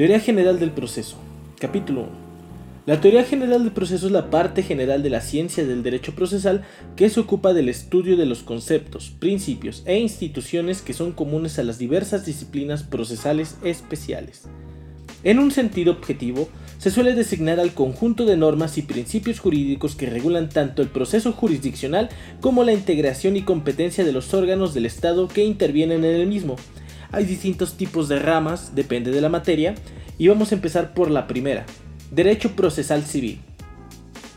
Teoría general del proceso. Capítulo 1. La teoría general del proceso es la parte general de la ciencia del derecho procesal que se ocupa del estudio de los conceptos, principios e instituciones que son comunes a las diversas disciplinas procesales especiales. En un sentido objetivo, se suele designar al conjunto de normas y principios jurídicos que regulan tanto el proceso jurisdiccional como la integración y competencia de los órganos del Estado que intervienen en el mismo. Hay distintos tipos de ramas, depende de la materia, y vamos a empezar por la primera, Derecho Procesal Civil.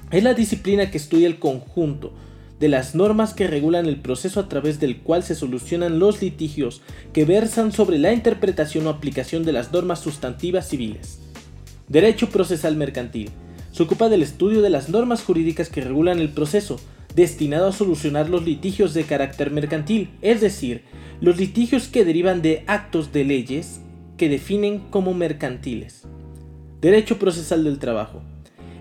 Es la disciplina que estudia el conjunto de las normas que regulan el proceso a través del cual se solucionan los litigios que versan sobre la interpretación o aplicación de las normas sustantivas civiles. Derecho procesal mercantil. Se ocupa del estudio de las normas jurídicas que regulan el proceso, destinado a solucionar los litigios de carácter mercantil, es decir, los litigios que derivan de actos de leyes que definen como mercantiles. Derecho procesal del trabajo.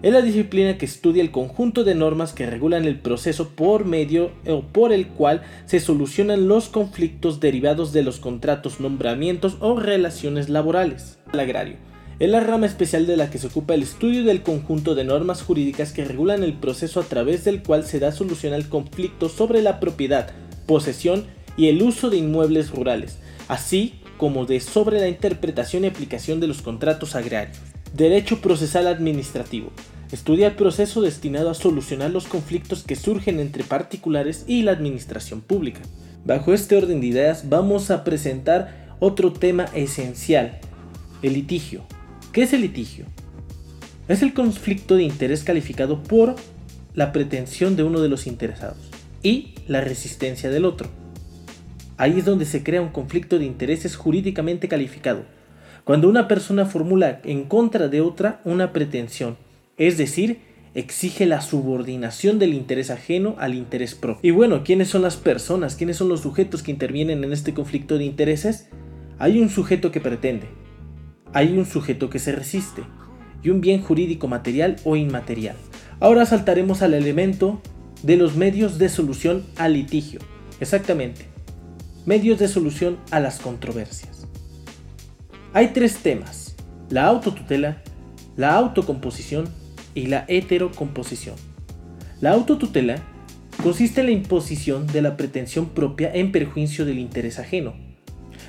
Es la disciplina que estudia el conjunto de normas que regulan el proceso por medio o por el cual se solucionan los conflictos derivados de los contratos, nombramientos o relaciones laborales. El agrario es la rama especial de la que se ocupa el estudio del conjunto de normas jurídicas que regulan el proceso a través del cual se da solución al conflicto sobre la propiedad, posesión y el uso de inmuebles rurales, así como de sobre la interpretación y aplicación de los contratos agrarios. Derecho procesal administrativo. Estudia el proceso destinado a solucionar los conflictos que surgen entre particulares y la administración pública. Bajo este orden de ideas vamos a presentar otro tema esencial, el litigio. ¿Qué es el litigio? Es el conflicto de interés calificado por la pretensión de uno de los interesados y la resistencia del otro. Ahí es donde se crea un conflicto de intereses jurídicamente calificado, cuando una persona formula en contra de otra una pretensión, es decir, exige la subordinación del interés ajeno al interés propio. Y bueno, ¿quiénes son las personas? ¿Quiénes son los sujetos que intervienen en este conflicto de intereses? Hay un sujeto que pretende, hay un sujeto que se resiste y un bien jurídico material o inmaterial. Ahora saltaremos al elemento de los medios de solución al litigio. Exactamente. Medios de solución a las controversias. Hay tres temas. La autotutela, la autocomposición y la heterocomposición. La autotutela consiste en la imposición de la pretensión propia en perjuicio del interés ajeno.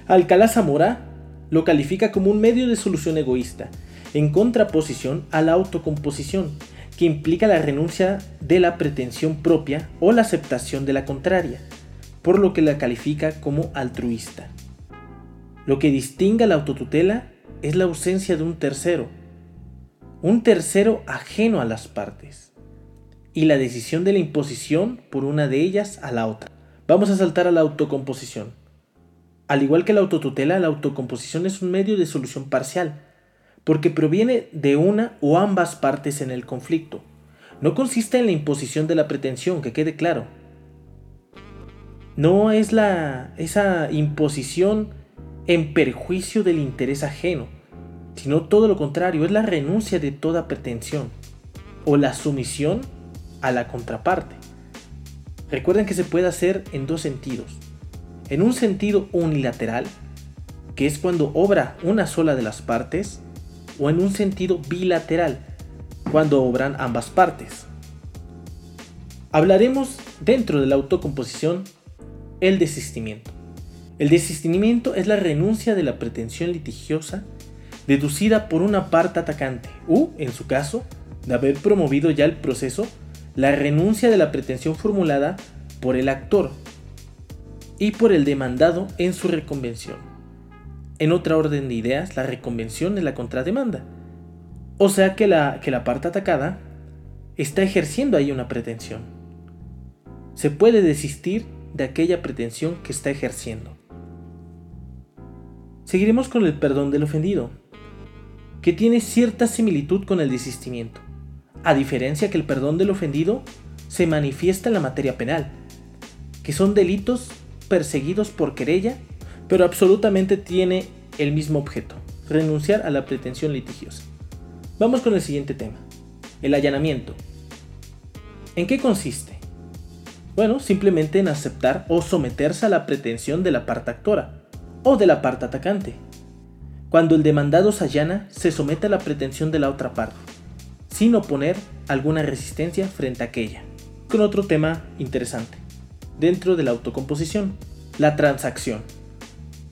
Alcalá Zamora lo califica como un medio de solución egoísta, en contraposición a la autocomposición, que implica la renuncia de la pretensión propia o la aceptación de la contraria, por lo que la califica como altruista. Lo que distingue a la autotutela es la ausencia de un tercero, un tercero ajeno a las partes, y la decisión de la imposición por una de ellas a la otra. Vamos a saltar a la autocomposición. Al igual que la autotutela, la autocomposición es un medio de solución parcial, porque proviene de una o ambas partes en el conflicto. No consiste en la imposición de la pretensión, que quede claro. No es la, esa imposición en perjuicio del interés ajeno, sino todo lo contrario, es la renuncia de toda pretensión o la sumisión a la contraparte. Recuerden que se puede hacer en dos sentidos en un sentido unilateral, que es cuando obra una sola de las partes, o en un sentido bilateral, cuando obran ambas partes. Hablaremos dentro de la autocomposición el desistimiento. El desistimiento es la renuncia de la pretensión litigiosa deducida por una parte atacante, u, en su caso, de haber promovido ya el proceso, la renuncia de la pretensión formulada por el actor y por el demandado en su reconvención. En otra orden de ideas, la reconvención es la contrademanda. O sea que la, que la parte atacada está ejerciendo ahí una pretensión. Se puede desistir de aquella pretensión que está ejerciendo. Seguiremos con el perdón del ofendido, que tiene cierta similitud con el desistimiento, a diferencia que el perdón del ofendido se manifiesta en la materia penal, que son delitos perseguidos por querella, pero absolutamente tiene el mismo objeto, renunciar a la pretensión litigiosa. Vamos con el siguiente tema, el allanamiento. ¿En qué consiste? Bueno, simplemente en aceptar o someterse a la pretensión de la parte actora o de la parte atacante. cuando el demandado se allana, se somete a la pretensión de la otra parte, sin oponer alguna resistencia frente a aquella. Con otro tema interesante, dentro de la autocomposición, la transacción.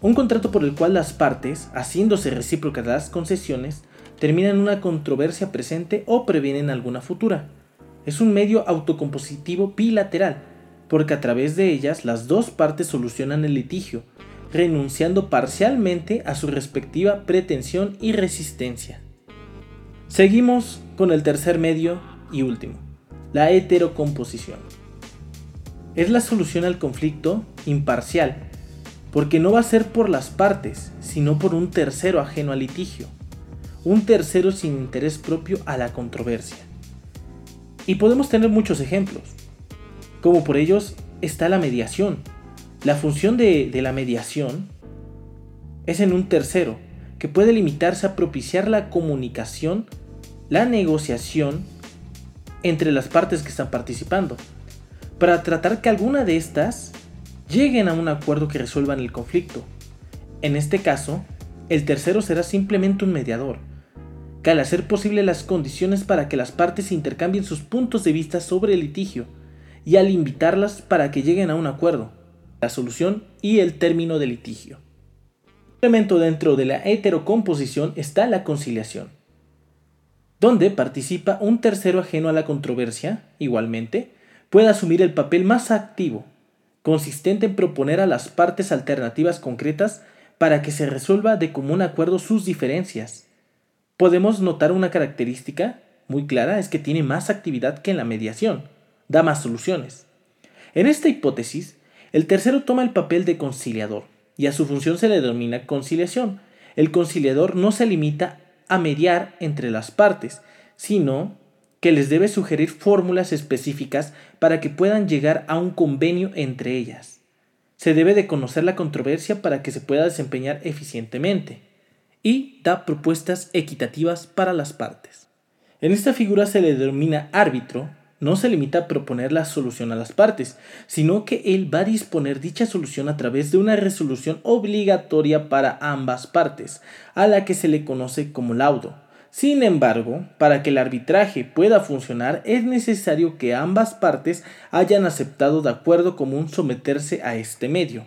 Un contrato por el cual las partes, haciéndose recíprocas las concesiones, terminan una controversia presente o previenen alguna futura. Es un medio autocompositivo bilateral, porque a través de ellas las dos partes solucionan el litigio, renunciando parcialmente a su respectiva pretensión y resistencia. Seguimos con el tercer medio y último, la heterocomposición. Es la solución al conflicto imparcial, porque no va a ser por las partes, sino por un tercero ajeno al litigio, un tercero sin interés propio a la controversia. Y podemos tener muchos ejemplos, como por ellos está la mediación, la función de, la mediación es en un tercero, que puede limitarse a propiciar la comunicación, la negociación entre las partes que están participando, para tratar que alguna de estas lleguen a un acuerdo que resuelvan el conflicto. En este caso, el tercero será simplemente un mediador, que al hacer posible las condiciones para que las partes intercambien sus puntos de vista sobre el litigio, y al invitarlas para que lleguen a un acuerdo, la solución y el término del litigio. Un elemento dentro de la heterocomposición está la conciliación, donde participa un tercero ajeno a la controversia, igualmente, puede asumir el papel más activo, consistente en proponer a las partes alternativas concretas para que se resuelva de común acuerdo sus diferencias. Podemos notar una característica muy clara, es que tiene más actividad que en la mediación, da más soluciones. En esta hipótesis, el tercero toma el papel de conciliador y a su función se le denomina conciliación. El conciliador no se limita a mediar entre las partes, sino que les debe sugerir fórmulas específicas para que puedan llegar a un convenio entre ellas. Se debe de conocer la controversia para que se pueda desempeñar eficientemente y da propuestas equitativas para las partes. En esta figura se le denomina árbitro no se limita a proponer la solución a las partes, sino que él va a disponer dicha solución a través de una resolución obligatoria para ambas partes, a la que se le conoce como laudo. Sin embargo, para que el arbitraje pueda funcionar es necesario que ambas partes hayan aceptado de acuerdo común someterse a este medio.